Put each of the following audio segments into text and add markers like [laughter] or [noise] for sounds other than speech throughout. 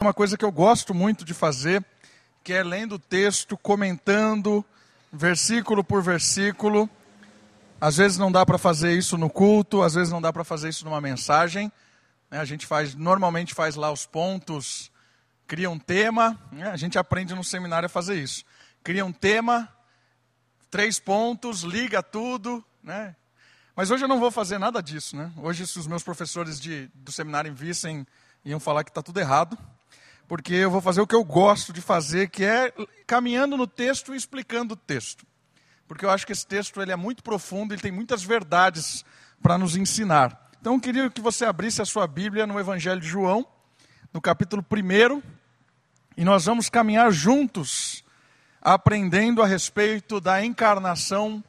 uma coisa que eu gosto muito de fazer, que é lendo o texto, comentando versículo por versículo. Às vezes não dá para fazer isso no culto, às vezes não dá para fazer isso numa mensagem. Né? A gente faz, normalmente faz lá os pontos, cria um tema. Né? A gente aprende no seminário a fazer isso. Cria um tema, três pontos, liga tudo, né? Mas hoje eu não vou fazer nada disso, né? Hoje, se os meus professores de, do seminário vissem, iam falar que está tudo errado porque eu vou fazer o que eu gosto de fazer, que é caminhando no texto e explicando o texto. Porque eu acho que esse texto ele é muito profundo, ele tem muitas verdades para nos ensinar. Então eu queria que você abrisse a sua Bíblia no Evangelho de João, no capítulo 1, e nós vamos caminhar juntos, aprendendo a respeito da encarnação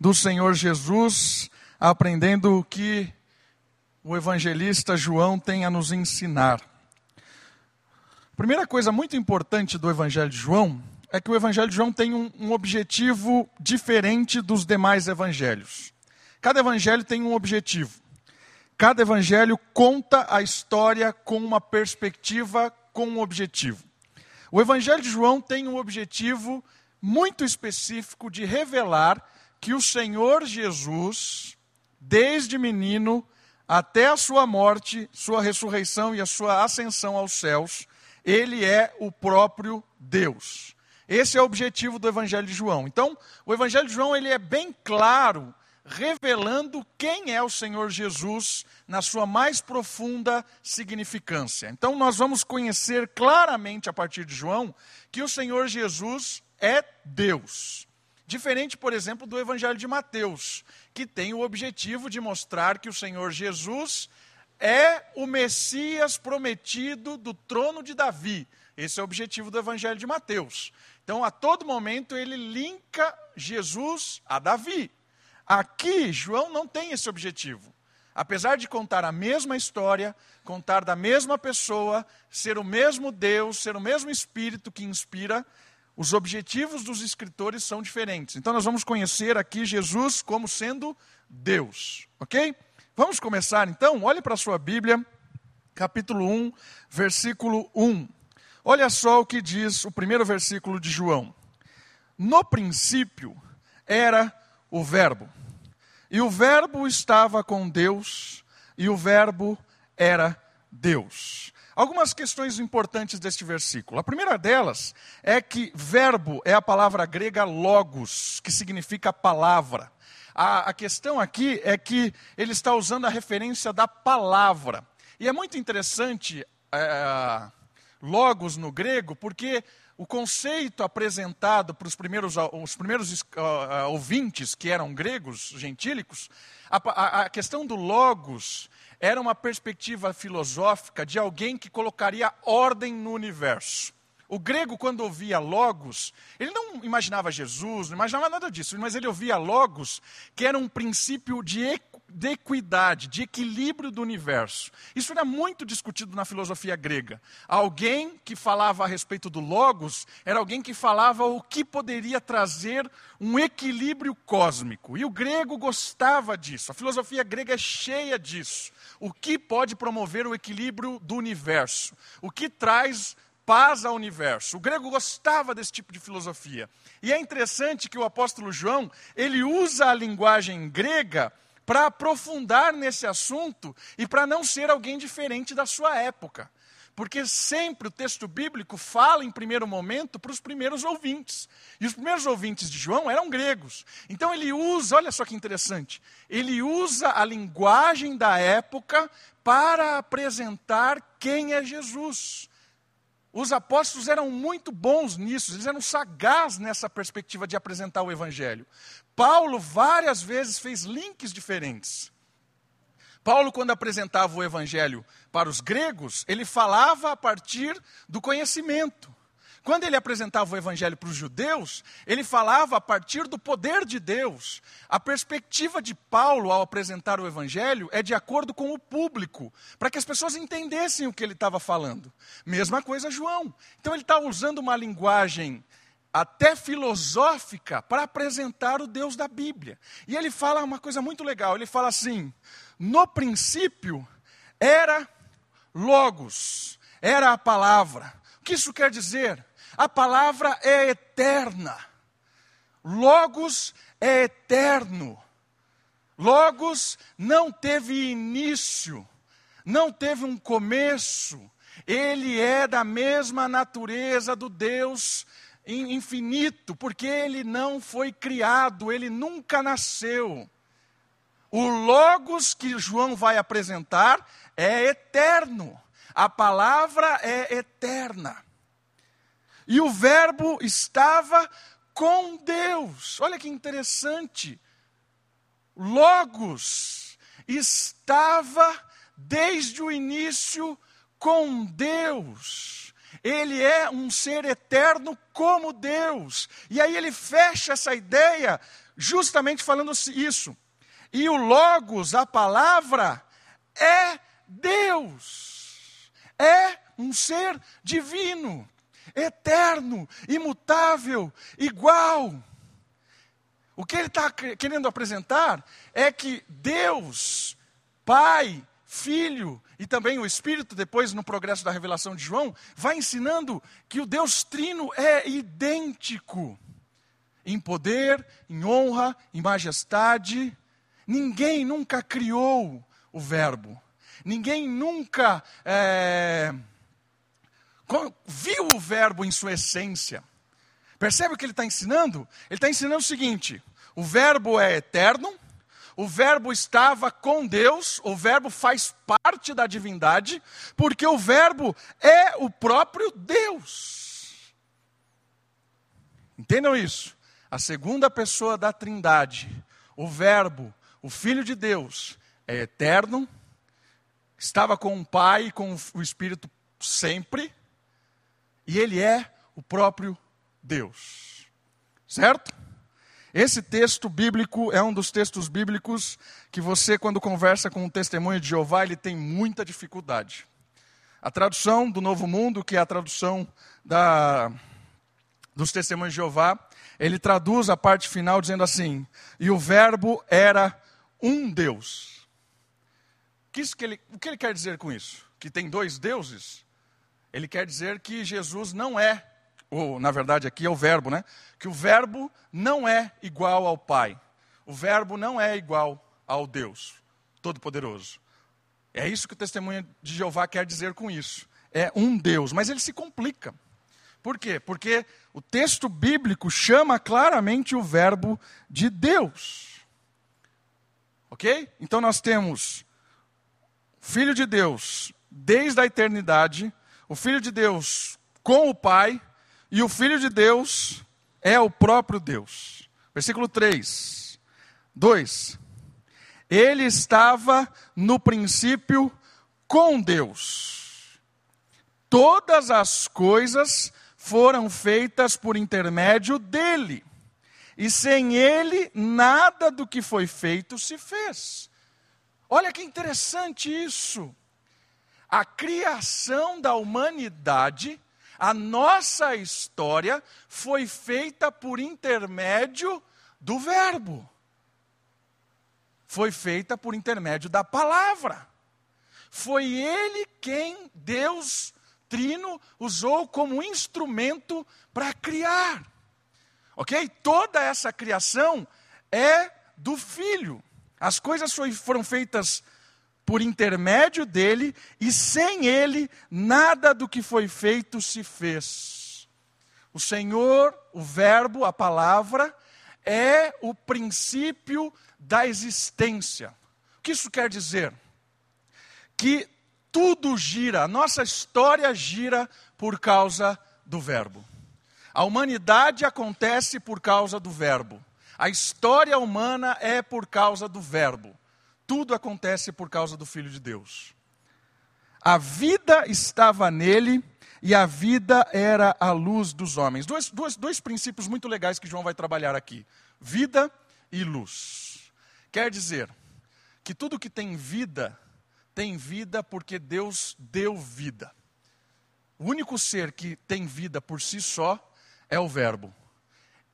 do Senhor Jesus, aprendendo o que o evangelista João tem a nos ensinar. Primeira coisa muito importante do Evangelho de João é que o Evangelho de João tem um, um, objetivo diferente dos demais evangelhos. Cada evangelho tem um objetivo. Cada evangelho conta a história com uma perspectiva, com um objetivo. O Evangelho de João tem um objetivo muito específico de revelar que o Senhor Jesus, desde menino até a sua morte, sua ressurreição e a sua ascensão aos céus, ele é o próprio Deus. Esse é o objetivo do Evangelho de João. Então, o Evangelho de João ele é bem claro, revelando quem é o Senhor Jesus na sua mais profunda significância. Então, nós vamos conhecer claramente a partir de João que o Senhor Jesus é Deus. Diferente, por exemplo, do Evangelho de Mateus, que tem o objetivo de mostrar que o Senhor Jesus é o Messias prometido do trono de Davi. Esse é o objetivo do Evangelho de Mateus. Então, a todo momento, ele linka Jesus a Davi. Aqui, João não tem esse objetivo. Apesar de contar a mesma história, contar da mesma pessoa, ser o mesmo Deus, ser o mesmo Espírito que inspira, os objetivos dos escritores são diferentes. Então, nós vamos conhecer aqui Jesus como sendo Deus, ok? Vamos começar então? Olhe para a sua Bíblia, capítulo 1, versículo 1. Olha só o que diz o primeiro versículo de João. No princípio era o Verbo, e o Verbo estava com Deus, e o Verbo era Deus. Algumas questões importantes deste versículo. A primeira delas é que verbo é a palavra grega logos, que significa palavra. A, a questão aqui é que ele está usando a referência da palavra. E é muito interessante, é, logos no grego, porque o conceito apresentado para os primeiros, os primeiros uh, ouvintes, que eram gregos, gentílicos, a, a, a, questão do logos era uma perspectiva filosófica de alguém que colocaria ordem no universo. O grego, quando ouvia logos, ele não imaginava Jesus, não imaginava nada disso, mas ele ouvia logos, que era um princípio de, de equidade, de equilíbrio do universo. Isso era muito discutido na filosofia grega. Alguém que falava a respeito do logos era alguém que falava o que poderia trazer um equilíbrio cósmico. E o grego gostava disso. A filosofia grega é cheia disso. O que pode promover o equilíbrio do universo? O que traz paz ao universo. O grego gostava desse tipo de filosofia. E é interessante que o apóstolo João, ele usa a linguagem grega para aprofundar nesse assunto e para não ser alguém diferente da sua época. Porque sempre o texto bíblico fala em primeiro momento para os primeiros ouvintes. E os primeiros ouvintes de João eram gregos. Então ele usa, olha só que interessante, ele usa a linguagem da época para apresentar quem é Jesus. Os apóstolos eram muito bons nisso, eles eram sagazes nessa perspectiva de apresentar o evangelho. Paulo várias vezes fez links diferentes. Paulo, quando apresentava o evangelho para os gregos, ele falava a partir do conhecimento. Quando ele apresentava o evangelho para os judeus, ele falava a partir do poder de Deus. A perspectiva de Paulo ao apresentar o evangelho é de acordo com o público, para que as pessoas entendessem o que ele estava falando. Mesma coisa João. Então ele está usando uma linguagem até filosófica para apresentar o Deus da Bíblia. E ele fala uma coisa muito legal, ele fala assim: "No princípio era logos, era a palavra. O que isso quer dizer? A palavra é eterna. Logos é eterno. Logos não teve início, não teve um começo. Ele é da mesma natureza do Deus infinito, porque ele não foi criado, ele nunca nasceu. O Logos que João vai apresentar é eterno, a palavra é eterna. E o Verbo estava com Deus. Olha que interessante. Logos estava desde o início com Deus. Ele é um ser eterno como Deus. E aí ele fecha essa ideia justamente falando isso. E o Logos, a palavra, é Deus. É um ser divino, eterno, imutável, igual. O que ele está querendo apresentar é que Deus, Pai, Filho e também o Espírito, depois no progresso da revelação de João, vai ensinando que o Deus Trino é idêntico em poder, em honra, em majestade. Ninguém nunca criou o Verbo. Ninguém nunca é, viu o Verbo em sua essência. Percebe o que ele está ensinando? Ele está ensinando o seguinte: o Verbo é eterno, o Verbo estava com Deus, o Verbo faz parte da divindade, porque o Verbo é o próprio Deus. Entendam isso? A segunda pessoa da Trindade, o Verbo, o Filho de Deus, é eterno, estava com o Pai e com o Espírito sempre, e ele é o próprio Deus. Certo? Esse texto bíblico é um dos textos bíblicos que você, quando conversa com o testemunho de Jeová, ele tem muita dificuldade. A tradução do Novo Mundo, que é a tradução da, dos testemunhos de Jeová, ele traduz a parte final dizendo assim: E o Verbo era um Deus. Que que ele, o que ele quer dizer com isso? Que tem dois deuses? Ele quer dizer que Jesus não é ou na verdade aqui é o verbo, né? Que o verbo não é igual ao Pai. O verbo não é igual ao Deus Todo-Poderoso. É isso que o testemunho de Jeová quer dizer com isso. É um Deus, mas ele se complica. Por quê? Porque o texto bíblico chama claramente o verbo de Deus. Ok? Então nós temos Filho de Deus desde a eternidade, o Filho de Deus com o Pai, e o Filho de Deus é o próprio Deus. Versículo 3. 2. Ele estava no princípio com Deus. Todas as coisas foram feitas por intermédio dele. E sem ele, nada do que foi feito se fez. Olha que interessante isso. A criação da humanidade a nossa história foi feita por intermédio do Verbo. Foi feita por intermédio da palavra. Foi ele quem Deus Trino usou como instrumento para criar. Ok? Toda essa criação é do Filho. As coisas foram feitas por intermédio dele, e sem ele, nada do que foi feito se fez. O Senhor, o Verbo, a palavra, é o princípio da existência. O que isso quer dizer? Que tudo gira, a nossa história gira por causa do Verbo. A humanidade acontece por causa do Verbo. A história humana é por causa do Verbo. Tudo acontece por causa do Filho de Deus. A vida estava nele e a vida era a luz dos homens. Dois, dois, dois princípios muito legais que João vai trabalhar aqui: vida e luz. Quer dizer que tudo que tem vida, tem vida porque Deus deu vida. O único ser que tem vida por si só é o Verbo.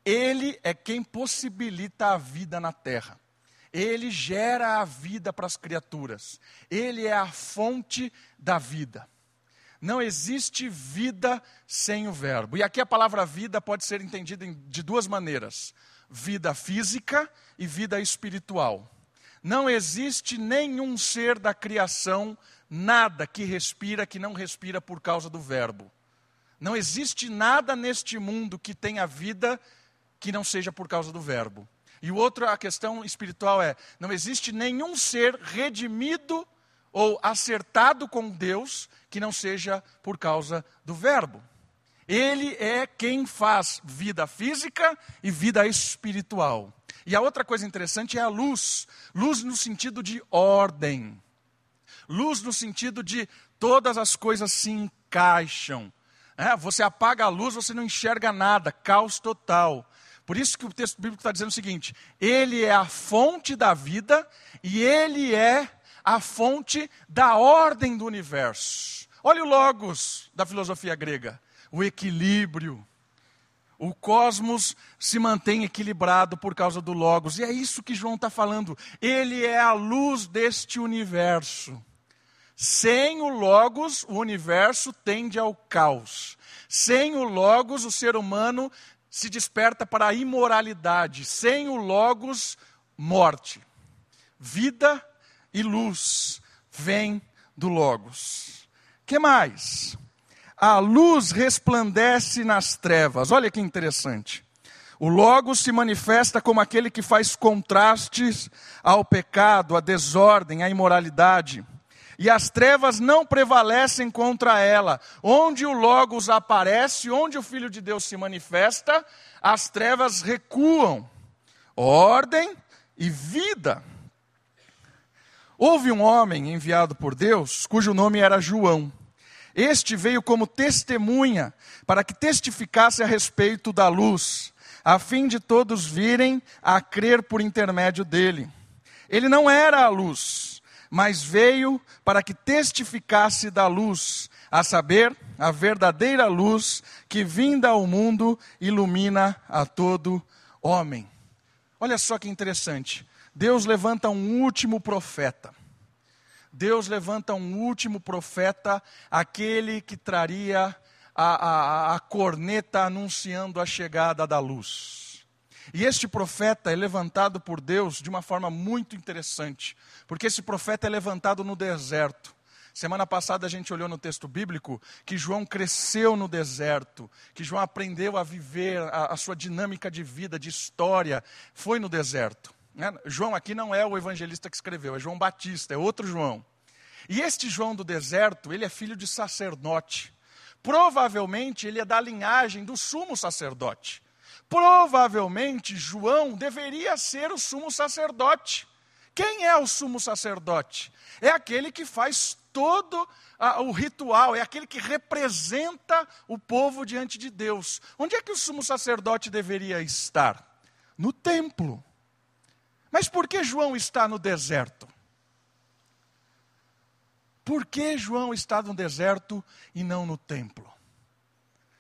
Ele é quem possibilita a vida na terra. Ele gera a vida para as criaturas. Ele é a fonte da vida. Não existe vida sem o Verbo. E aqui a palavra vida pode ser entendida de duas maneiras: vida física e vida espiritual. Não existe nenhum ser da criação, nada que respira que não respira por causa do Verbo. Não existe nada neste mundo que tenha vida que não seja por causa do Verbo. E o outro, a questão espiritual é: não existe nenhum ser redimido ou acertado com Deus que não seja por causa do Verbo. Ele é quem faz vida física e vida espiritual. E a outra coisa interessante é a luz. Luz no sentido de ordem. Luz no sentido de todas as coisas se encaixam. É, você apaga a luz, você não enxerga nada, caos total. Por isso que o texto bíblico está dizendo o seguinte: Ele é a fonte da vida e Ele é a fonte da ordem do universo. Olha o logos da filosofia grega, o equilíbrio. O cosmos se mantém equilibrado por causa do logos, e é isso que João está falando. Ele é a luz deste universo. Sem o logos, o universo tende ao caos. Sem o logos, o ser humano se desperta para a imoralidade. Sem o logos, morte. Vida e luz vem do Logos. Que mais? A luz resplandece nas trevas. Olha que interessante. O Logos se manifesta como aquele que faz contrastes ao pecado, à desordem, à imoralidade. E as trevas não prevalecem contra ela. Onde o Logos aparece, onde o Filho de Deus se manifesta, as trevas recuam. Ordem e vida. Houve um homem enviado por Deus, cujo nome era João. Este veio como testemunha, para que testificasse a respeito da luz, a fim de todos virem a crer por intermédio dele. Ele não era a luz, mas veio para que testificasse da luz, a saber, a verdadeira luz que vinda ao mundo ilumina a todo homem. Olha só que interessante. Deus levanta um último profeta. Deus levanta um último profeta, aquele que traria a, a, a corneta anunciando a chegada da luz. E este profeta é levantado por Deus de uma forma muito interessante, porque esse profeta é levantado no deserto. Semana passada a gente olhou no texto bíblico que João cresceu no deserto, que João aprendeu a viver a, a sua dinâmica de vida, de história, foi no deserto. Né? João aqui não é o evangelista que escreveu, é João Batista, é outro João. E este João do deserto, ele é filho de sacerdote. Provavelmente ele é da linhagem do sumo sacerdote. Provavelmente João deveria ser o sumo sacerdote. Quem é o sumo sacerdote? É aquele que faz todo o ritual, é aquele que representa o povo diante de Deus. Onde é que o sumo sacerdote deveria estar? No templo. Mas por que João está no deserto? Por que João está no deserto e não no templo?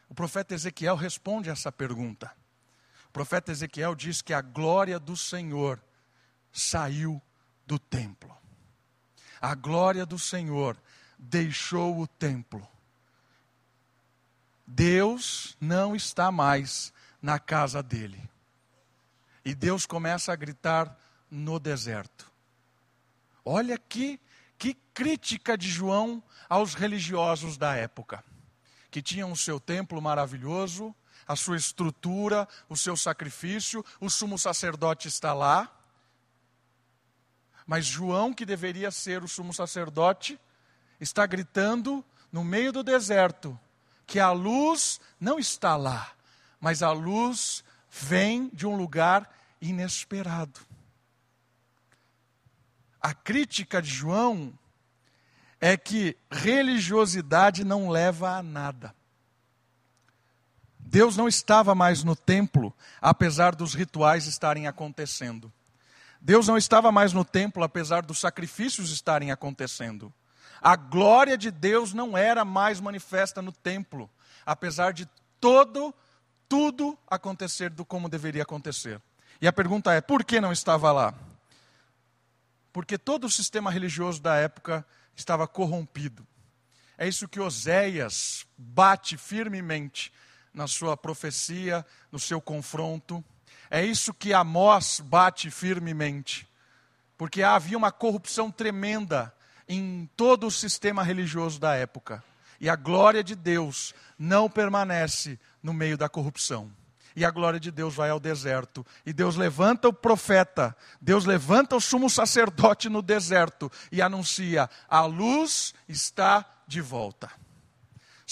O profeta Ezequiel responde essa pergunta. O profeta Ezequiel diz que a glória do Senhor saiu do templo. A glória do Senhor deixou o templo. Deus não está mais na casa dele. E Deus começa a gritar: no deserto. Olha que, que crítica de João aos religiosos da época, que tinham o seu templo maravilhoso, a sua estrutura, o seu sacrifício, o sumo sacerdote está lá. Mas João, que deveria ser o sumo sacerdote, está gritando no meio do deserto que a luz não está lá, mas a luz vem de um lugar inesperado. A crítica de João é que religiosidade não leva a nada. Deus não estava mais no templo, apesar dos rituais estarem acontecendo. Deus não estava mais no templo, apesar dos sacrifícios estarem acontecendo. A glória de Deus não era mais manifesta no templo, apesar de todo, tudo acontecer do como deveria acontecer. E a pergunta é: por que não estava lá? porque todo o sistema religioso da época estava corrompido. É isso que Oséias bate firmemente na sua profecia, no seu confronto. É isso que Amós bate firmemente. Porque havia uma corrupção tremenda em todo o sistema religioso da época. E a glória de Deus não permanece no meio da corrupção. E a glória de Deus vai ao deserto. E Deus levanta o profeta, Deus levanta o sumo sacerdote no deserto e anuncia: a luz está de volta.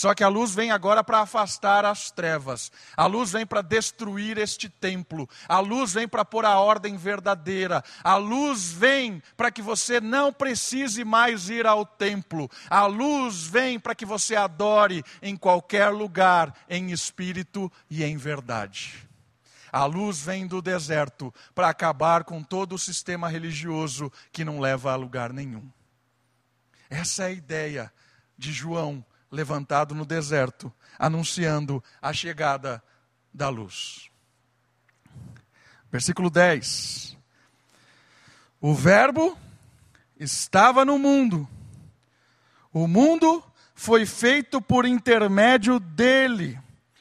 Só que a luz vem agora para afastar as trevas. A luz vem para destruir este templo. A luz vem para pôr a ordem verdadeira. A luz vem para que você não precise mais ir ao templo. A luz vem para que você adore em qualquer lugar, em espírito e em verdade. A luz vem do deserto para acabar com todo o sistema religioso que não leva a lugar nenhum. Essa é a ideia de João levantado no deserto, anunciando a chegada da luz. Versículo 10. O Verbo estava no mundo, o mundo foi feito por intermédio dele.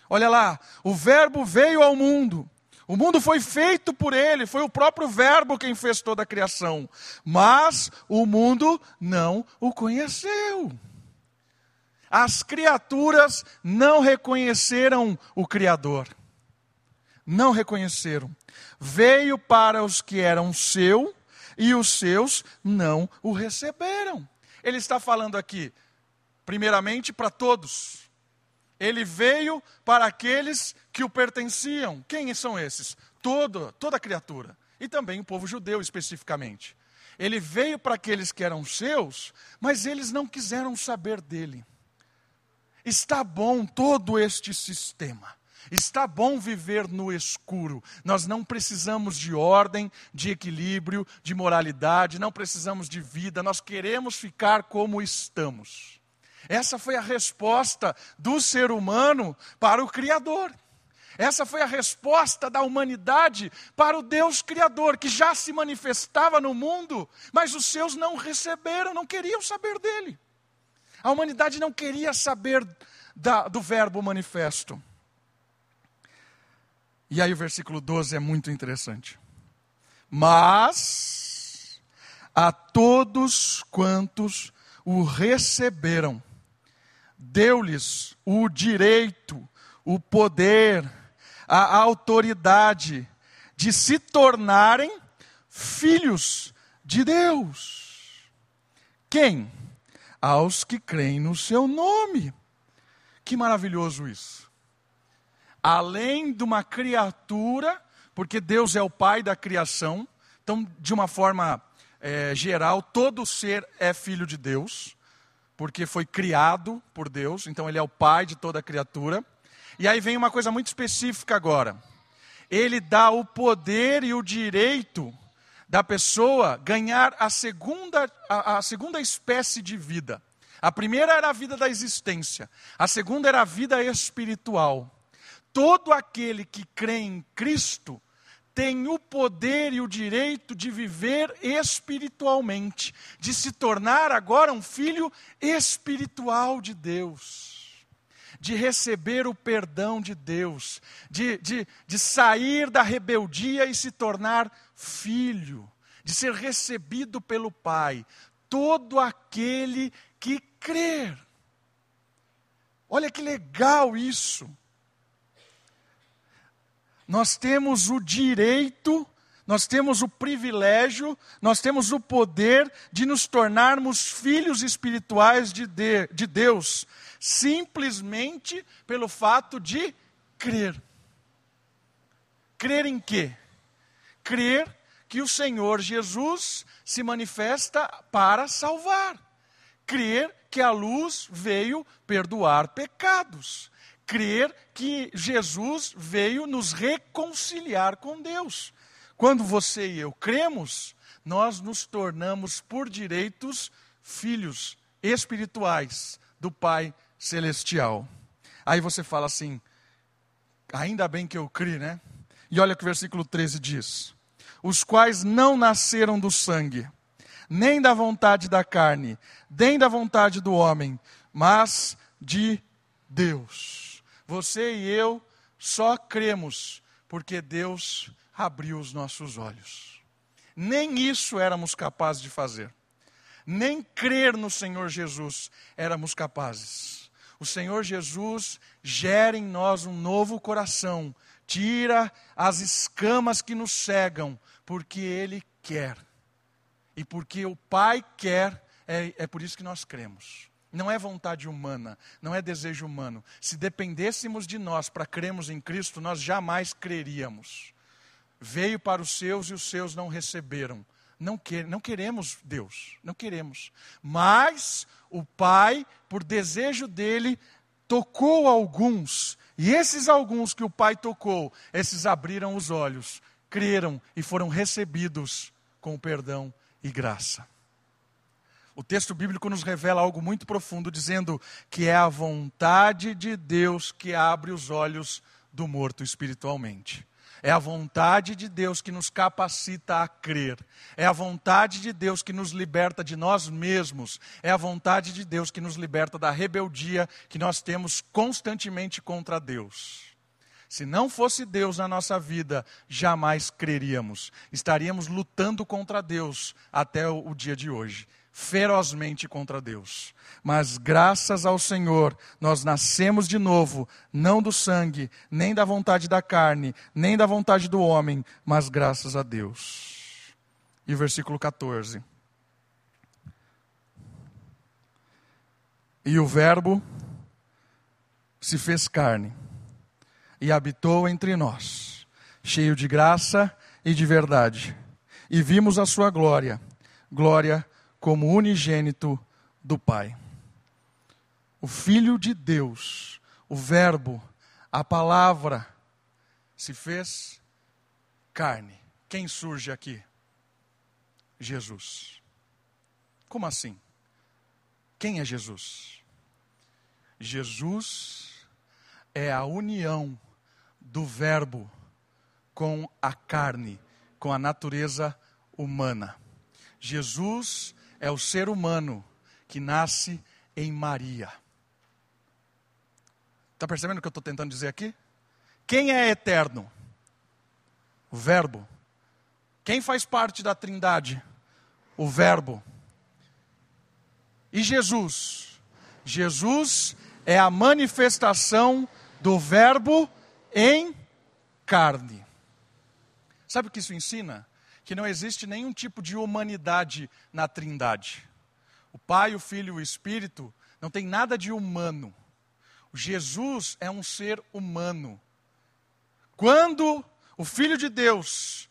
Olha lá, o Verbo veio ao mundo. O mundo foi feito por ele, foi o próprio Verbo quem fez toda a criação. Mas o mundo não o conheceu. As criaturas não reconheceram o Criador. Não reconheceram. Veio para os que eram seu e os seus não o receberam. Ele está falando aqui, primeiramente, para todos. Ele veio para aqueles que o pertenciam. Quem são esses? Todo, toda criatura. E também o povo judeu especificamente. Ele veio para aqueles que eram seus, mas eles não quiseram saber dele. Está bom todo este sistema. Está bom viver no escuro. Nós não precisamos de ordem, de equilíbrio, de moralidade, não precisamos de vida, nós queremos ficar como estamos. Essa foi a resposta do ser humano para o Criador. Essa foi a resposta da humanidade para o Deus Criador, que já se manifestava no mundo, mas os seus não receberam, não queriam saber dele. A humanidade não queria saber da, do Verbo manifesto. E aí o versículo 12 é muito interessante. Mas a todos quantos o receberam, deu-lhes o direito, o poder, a autoridade de se tornarem filhos de Deus. Quem? Aos que creem no seu nome. Que maravilhoso isso. Além de uma criatura, porque Deus é o pai da criação, então, de uma forma é, geral, todo ser é filho de Deus, porque foi criado por Deus, então ele é o pai de toda criatura. E aí vem uma coisa muito específica agora. Ele dá o poder e o direito da pessoa ganhar a segunda, a, a segunda espécie de vida. A primeira era a vida da existência, a segunda era a vida espiritual. Todo aquele que crê em Cristo tem o poder e o direito de viver espiritualmente, de se tornar agora um filho espiritual de Deus de receber o perdão de Deus, de, de, de sair da rebeldia e se tornar filho, de ser recebido pelo Pai. Todo aquele que crer. Olha que legal isso. Nós temos o direito, nós temos o privilégio, nós temos o poder de nos tornarmos filhos espirituais de, de, de Deus, simplesmente pelo fato de crer. Crer em quê? Crer que o Senhor Jesus se manifesta para salvar. Crer que a luz veio perdoar pecados. Crer que Jesus veio nos reconciliar com Deus. Quando você e eu cremos, nós nos tornamos por direitos filhos espirituais do Pai celestial. Aí você fala assim: ainda bem que eu criei, né? E olha o que o versículo 13 diz: Os quais não nasceram do sangue, nem da vontade da carne, nem da vontade do homem, mas de Deus. Você e eu só cremos porque Deus abriu os nossos olhos. Nem isso éramos capazes de fazer. Nem crer no Senhor Jesus éramos capazes. O Senhor Jesus gera em nós um novo coração, tira as escamas que nos cegam, porque Ele quer. E porque o Pai quer, é, é por isso que nós cremos. Não é vontade humana, não é desejo humano. Se dependêssemos de nós para crermos em Cristo, nós jamais creríamos. Veio para os seus e os seus não receberam. Não, quer, não queremos Deus, não queremos. Mas o Pai, por desejo dele, tocou alguns. E esses alguns que o Pai tocou, esses abriram os olhos, creram e foram recebidos com perdão e graça. O texto bíblico nos revela algo muito profundo, dizendo que é a vontade de Deus que abre os olhos do morto espiritualmente. É a vontade de Deus que nos capacita a crer. É a vontade de Deus que nos liberta de nós mesmos. É a vontade de Deus que nos liberta da rebeldia que nós temos constantemente contra Deus. Se não fosse Deus na nossa vida, jamais creríamos. Estaríamos lutando contra Deus até o dia de hoje ferozmente contra Deus. Mas graças ao Senhor, nós nascemos de novo, não do sangue, nem da vontade da carne, nem da vontade do homem, mas graças a Deus. E versículo 14. E o Verbo se fez carne e habitou entre nós, cheio de graça e de verdade. E vimos a sua glória, glória como unigênito do Pai. O Filho de Deus, o Verbo, a palavra, se fez carne. Quem surge aqui? Jesus. Como assim? Quem é Jesus? Jesus é a união do Verbo com a carne, com a natureza humana. Jesus é o ser humano que nasce em Maria. Está percebendo o que eu estou tentando dizer aqui? Quem é eterno? O Verbo. Quem faz parte da Trindade? O Verbo. E Jesus? Jesus é a manifestação do Verbo em carne. Sabe o que isso ensina? Que não existe nenhum tipo de humanidade na Trindade. O Pai, o Filho e o Espírito não tem nada de humano. Jesus é um ser humano. Quando o Filho de Deus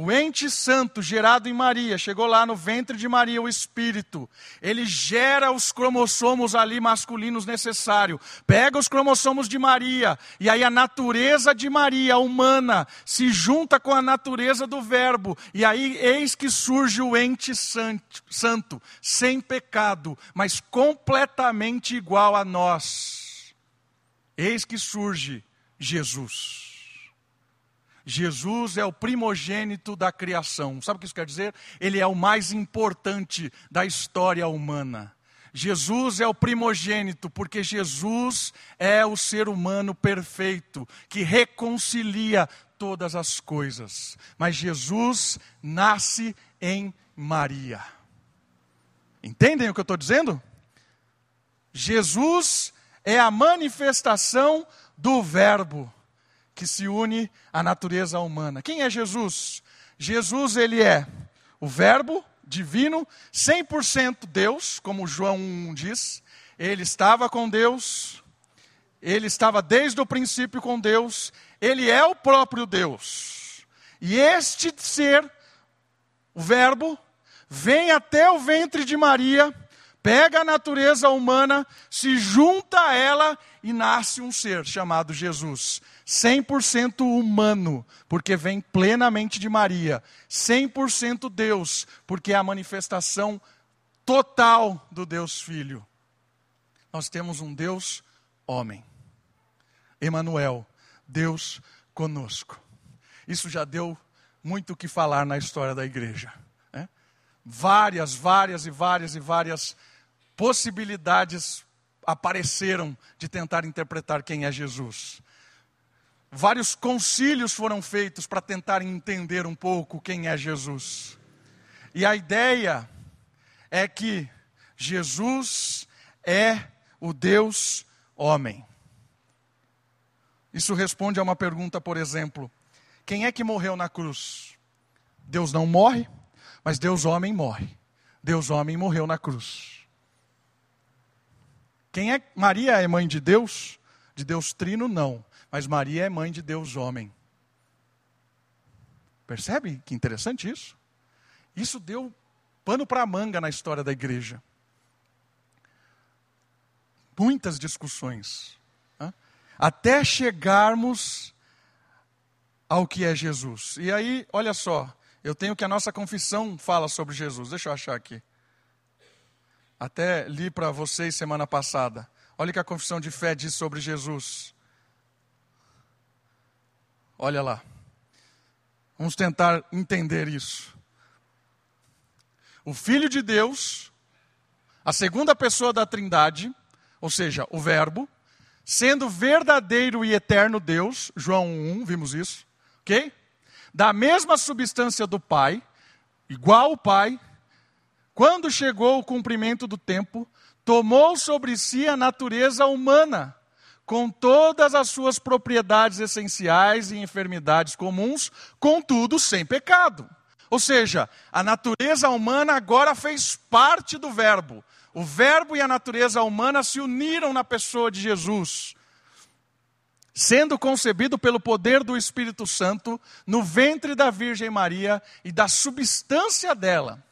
o ente santo gerado em Maria, chegou lá no ventre de Maria, o Espírito. Ele gera os cromossomos ali masculinos necessários. Pega os cromossomos de Maria, e aí a natureza de Maria, humana, se junta com a natureza do Verbo. E aí eis que surge o ente santo, santo sem pecado, mas completamente igual a nós. Eis que surge Jesus. Jesus é o primogênito da criação. Sabe o que isso quer dizer? Ele é o mais importante da história humana. Jesus é o primogênito, porque Jesus é o ser humano perfeito, que reconcilia todas as coisas. Mas Jesus nasce em Maria. Entendem o que eu estou dizendo? Jesus é a manifestação do Verbo que se une à natureza humana. Quem é Jesus? Jesus, ele é o Verbo divino, 100% Deus, como João 1 diz. Ele estava com Deus, ele estava desde o princípio com Deus, ele é o próprio Deus. E este ser, o Verbo, vem até o ventre de Maria, pega a natureza humana, se junta a ela e nasce um ser chamado Jesus. 100% humano, porque vem plenamente de Maria, 100% Deus, porque é a manifestação total do Deus Filho. Nós temos um Deus homem. Emanuel, Deus conosco. Isso já deu muito o que falar na história da igreja. Né? Várias, várias e várias e várias possibilidades apareceram de tentar interpretar quem é Jesus. Vários concílios foram feitos para tentar entender um pouco quem é Jesus. E a ideia é que Jesus é o Deus homem. Isso responde a uma pergunta, por exemplo: quem é que morreu na cruz? Deus não morre, mas Deus homem morre. Deus homem morreu na cruz. Quem é Maria é mãe de Deus? De Deus Trino não, mas Maria é mãe de Deus homem. Percebe que interessante isso? Isso deu pano para manga na história da igreja. Muitas discussões. Até chegarmos ao que é Jesus. E aí, olha só, eu tenho que a nossa confissão fala sobre Jesus. Deixa eu achar aqui. Até li para vocês semana passada. Olha o que a confissão de fé diz sobre Jesus. Olha lá. Vamos tentar entender isso. O Filho de Deus, a segunda pessoa da Trindade, ou seja, o Verbo, sendo verdadeiro e eterno Deus, João 1, vimos isso, ok? Da mesma substância do Pai, igual ao Pai, quando chegou o cumprimento do tempo, tomou sobre si a natureza humana, com todas as suas propriedades essenciais e enfermidades comuns, contudo sem pecado. Ou seja, a natureza humana agora fez parte do Verbo. O Verbo e a natureza humana se uniram na pessoa de Jesus sendo concebido pelo poder do Espírito Santo no ventre da Virgem Maria e da substância dela.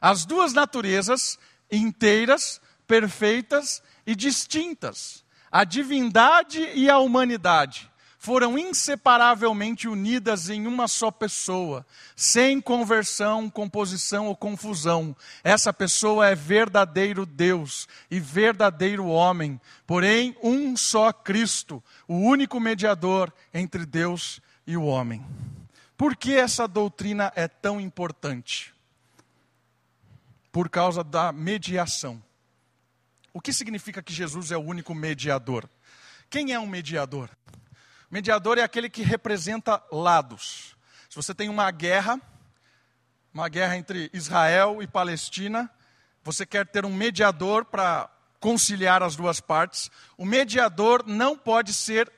As duas naturezas inteiras, perfeitas e distintas, a divindade e a humanidade, foram inseparavelmente unidas em uma só pessoa, sem conversão, composição ou confusão. Essa pessoa é verdadeiro Deus e verdadeiro homem, porém um só Cristo, o único mediador entre Deus e o homem. Por que essa doutrina é tão importante? Por causa da mediação. O que significa que Jesus é o único mediador? Quem é um mediador? Mediador é aquele que representa lados. Se você tem uma guerra, uma guerra entre Israel e Palestina, você quer ter um mediador para conciliar as duas partes. O mediador não pode ser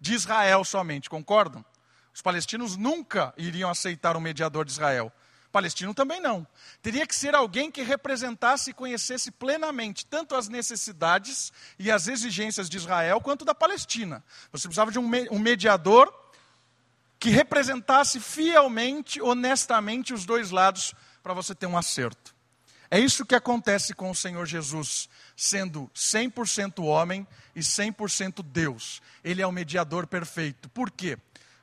de Israel somente, concordam? Os palestinos nunca iriam aceitar um mediador de Israel. Palestino também não. Teria que ser alguém que representasse e conhecesse plenamente tanto as necessidades e as exigências de Israel quanto da Palestina. Você precisava de um mediador que representasse fielmente, honestamente os dois lados para você ter um acerto. É isso que acontece com o Senhor Jesus, sendo 100% homem e 100% Deus. Ele é o mediador perfeito. Por quê?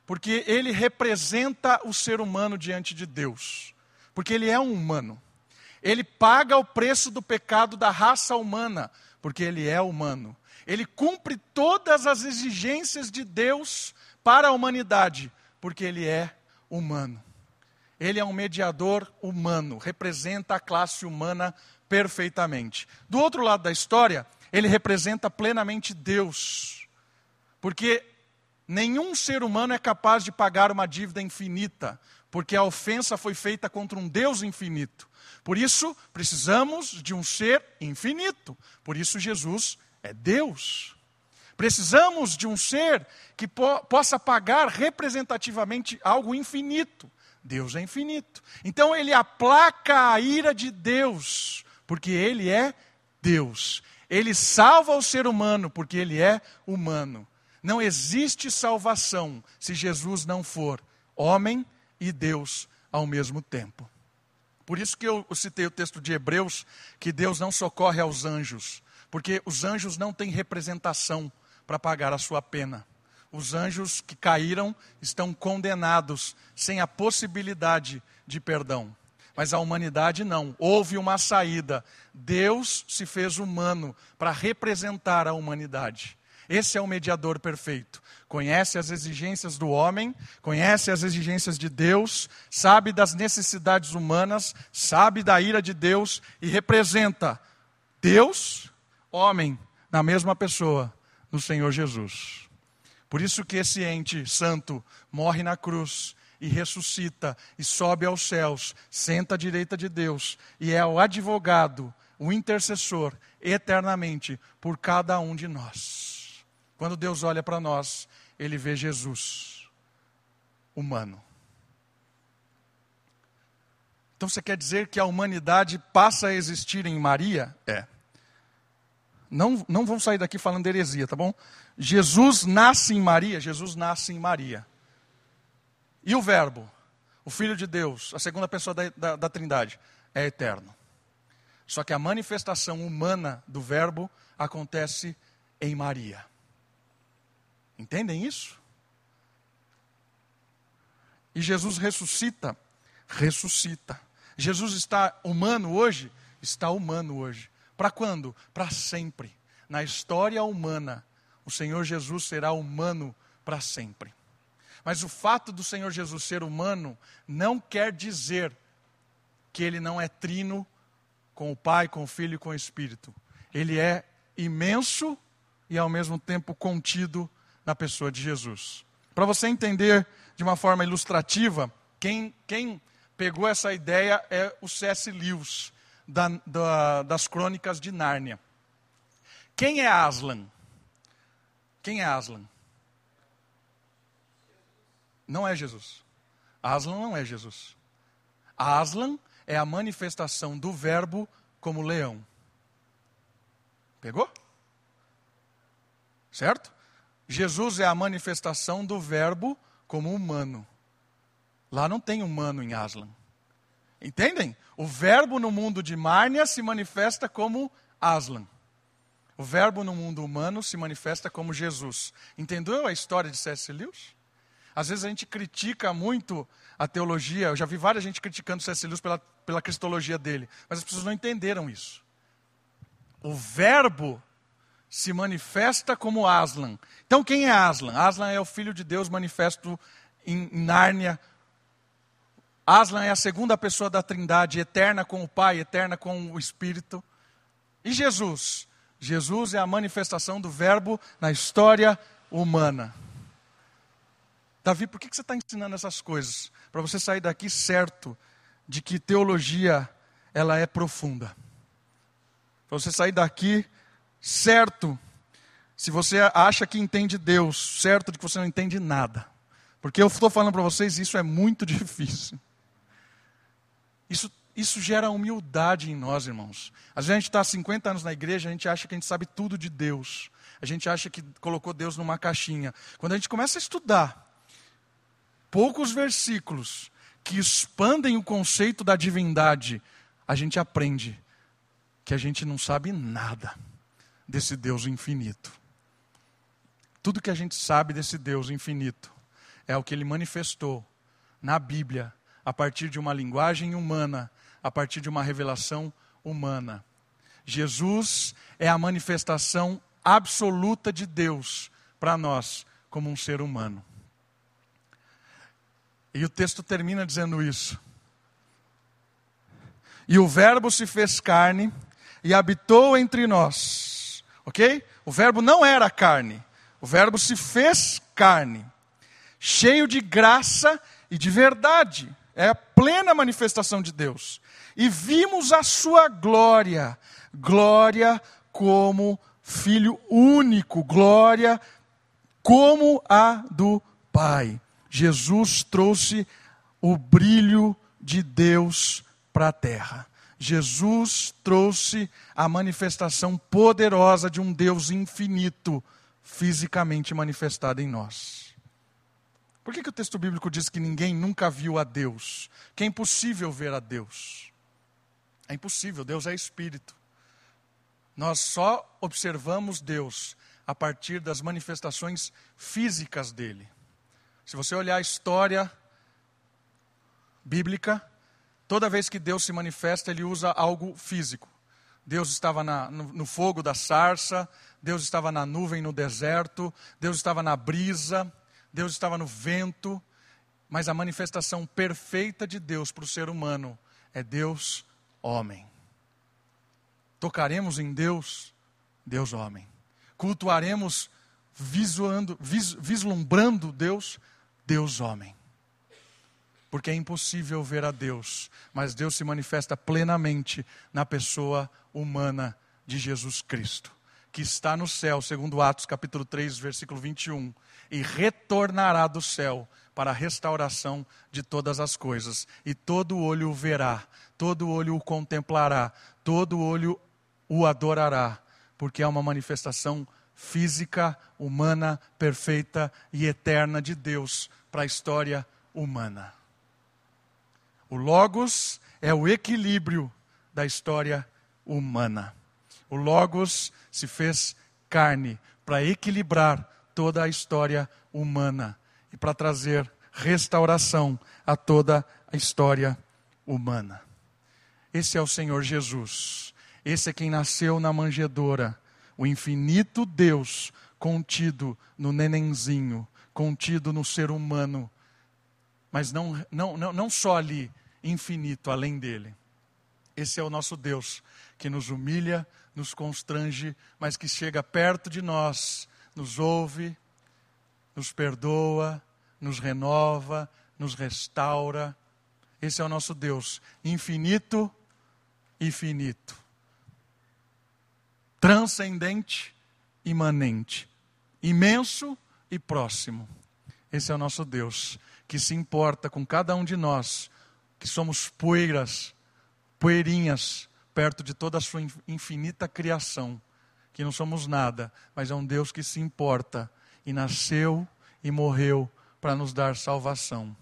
Porque ele representa o ser humano diante de Deus porque ele é um humano. Ele paga o preço do pecado da raça humana, porque ele é humano. Ele cumpre todas as exigências de Deus para a humanidade, porque ele é humano. Ele é um mediador humano, representa a classe humana perfeitamente. Do outro lado da história, ele representa plenamente Deus, porque nenhum ser humano é capaz de pagar uma dívida infinita, porque a ofensa foi feita contra um Deus infinito. Por isso, precisamos de um ser infinito. Por isso, Jesus é Deus. Precisamos de um ser que po possa pagar representativamente algo infinito. Deus é infinito. Então, ele aplaca a ira de Deus, porque ele é Deus. Ele salva o ser humano, porque ele é humano. Não existe salvação se Jesus não for homem e Deus ao mesmo tempo. Por isso que eu citei o texto de Hebreus, que Deus não socorre aos anjos, porque os anjos não têm representação para pagar a sua pena. Os anjos que caíram estão condenados, sem a possibilidade de perdão. Mas a humanidade não. Houve uma saída. Deus se fez humano para representar a humanidade. Esse é o mediador perfeito. Conhece as exigências do homem, conhece as exigências de Deus, sabe das necessidades humanas, sabe da ira de Deus e representa Deus, homem, na mesma pessoa, no Senhor Jesus. Por isso que esse ente santo morre na cruz e ressuscita e sobe aos céus, senta à direita de Deus e é o advogado, o intercessor eternamente por cada um de nós. Quando Deus olha para nós, ele vê Jesus humano. Então você quer dizer que a humanidade passa a existir em Maria? É. Não, não vamos sair daqui falando de heresia, tá bom? Jesus nasce em Maria, Jesus nasce em Maria. E o Verbo, o Filho de Deus, a segunda pessoa da, da, da Trindade, é eterno. Só que a manifestação humana do Verbo acontece em Maria. Entendem isso? E Jesus ressuscita, ressuscita. Jesus está humano hoje? Está humano hoje. Para quando? Para sempre. Na história humana, o Senhor Jesus será humano para sempre. Mas o fato do Senhor Jesus ser humano não quer dizer que ele não é trino com o Pai, com o Filho e com o Espírito. Ele é imenso e ao mesmo tempo contido na pessoa de Jesus. Para você entender de uma forma ilustrativa, quem, quem pegou essa ideia é o C.S. Lewis da, da, das crônicas de Nárnia. Quem é Aslan? Quem é Aslan? Não é Jesus. Aslan não é Jesus. Aslan é a manifestação do Verbo como leão. Pegou? Certo? Jesus é a manifestação do Verbo como humano. Lá não tem humano em Aslan. Entendem? O verbo no mundo de Márnia se manifesta como Aslan. O verbo no mundo humano se manifesta como Jesus. Entendeu a história de C.S. Lewis? Às vezes a gente critica muito a teologia. Eu já vi várias gente criticando C.S. Lewis pela, pela cristologia dele. Mas as pessoas não entenderam isso. O verbo se manifesta como Aslan. Então quem é Aslan? Aslan é o filho de Deus manifesto em Nárnia Aslan é a segunda pessoa da Trindade, eterna com o Pai, eterna com o Espírito. E Jesus? Jesus é a manifestação do Verbo na história humana. Davi, por que você está ensinando essas coisas? Para você sair daqui certo de que teologia ela é profunda. Para você sair daqui certo, se você acha que entende Deus, certo de que você não entende nada. Porque eu estou falando para vocês, isso é muito [laughs] difícil. Isso, isso gera humildade em nós, irmãos. Às vezes a gente está há 50 anos na igreja, a gente acha que a gente sabe tudo de Deus. A gente acha que colocou Deus numa caixinha. Quando a gente começa a estudar poucos versículos que expandem o conceito da divindade, a gente aprende que a gente não sabe nada desse Deus infinito. Tudo que a gente sabe desse Deus infinito é o que ele manifestou na Bíblia a partir de uma linguagem humana, a partir de uma revelação humana. Jesus é a manifestação absoluta de Deus para nós, como um ser humano. E o texto termina dizendo isso. E o Verbo se fez carne e habitou entre nós. Ok? O Verbo não era carne. O Verbo se fez carne, cheio de graça e de verdade é a plena manifestação de Deus. E vimos a sua glória, glória como filho único, glória como a do Pai. Jesus trouxe o brilho de Deus para a terra. Jesus trouxe a manifestação poderosa de um Deus infinito, fisicamente manifestado em nós. Por que, que o texto bíblico diz que ninguém nunca viu a Deus? Que é impossível ver a Deus. É impossível, Deus é espírito. Nós só observamos Deus a partir das manifestações físicas dele. Se você olhar a história bíblica, toda vez que Deus se manifesta, ele usa algo físico. Deus estava na, no, no, fogo da sarça, Deus estava na nuvem no deserto, Deus estava na brisa, Deus estava no vento, mas a manifestação perfeita de Deus para o ser humano é Deus homem. Tocaremos em Deus, Deus homem. cultuaremos visuando, vis, vislumbrando Deus, Deus homem. Porque é impossível ver a Deus, mas Deus se manifesta plenamente na pessoa humana de Jesus Cristo, que está no céu, segundo Atos capítulo 3, versículo 21, e retornará do céu para a restauração de todas as coisas, e todo olho o verá, todo olho o contemplará, todo olho o adorará, porque é uma manifestação física, humana, perfeita e eterna de Deus para a história humana. O Logos é o equilíbrio da história humana. O Logos se fez carne para equilibrar toda a história humana e para trazer restauração a toda a história humana. Esse é o Senhor Jesus. Esse é quem nasceu na manjedoura o infinito Deus contido no nenenzinho, contido no ser humano, mas não, não, não, não só ali, infinito, além dele. Esse é o nosso Deus, que nos humilha, nos constrange, mas que chega perto de nós, nos ouve, nos perdoa, nos renova, nos restaura. Esse é o nosso Deus, infinito e finito transcendente, imanente, imenso e próximo. Esse é o nosso Deus, que se importa com cada um de nós, que somos poeiras, poeirinhas, perto de toda a sua infinita criação, que não somos nada, mas é um Deus que se importa e nasceu e morreu para nos dar salvação.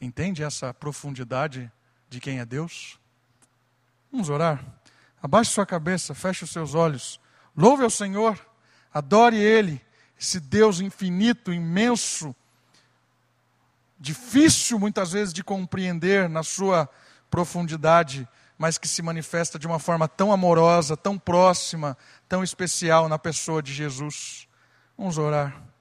Entende essa profundidade de quem é Deus? Vamos orar. Abaixe sua cabeça, feche os seus olhos. Louve ao Senhor, adore Ele, esse Deus infinito, imenso, difícil muitas vezes de compreender na sua profundidade, mas que se manifesta de uma forma tão amorosa, tão próxima, tão especial na pessoa de Jesus. Vamos orar.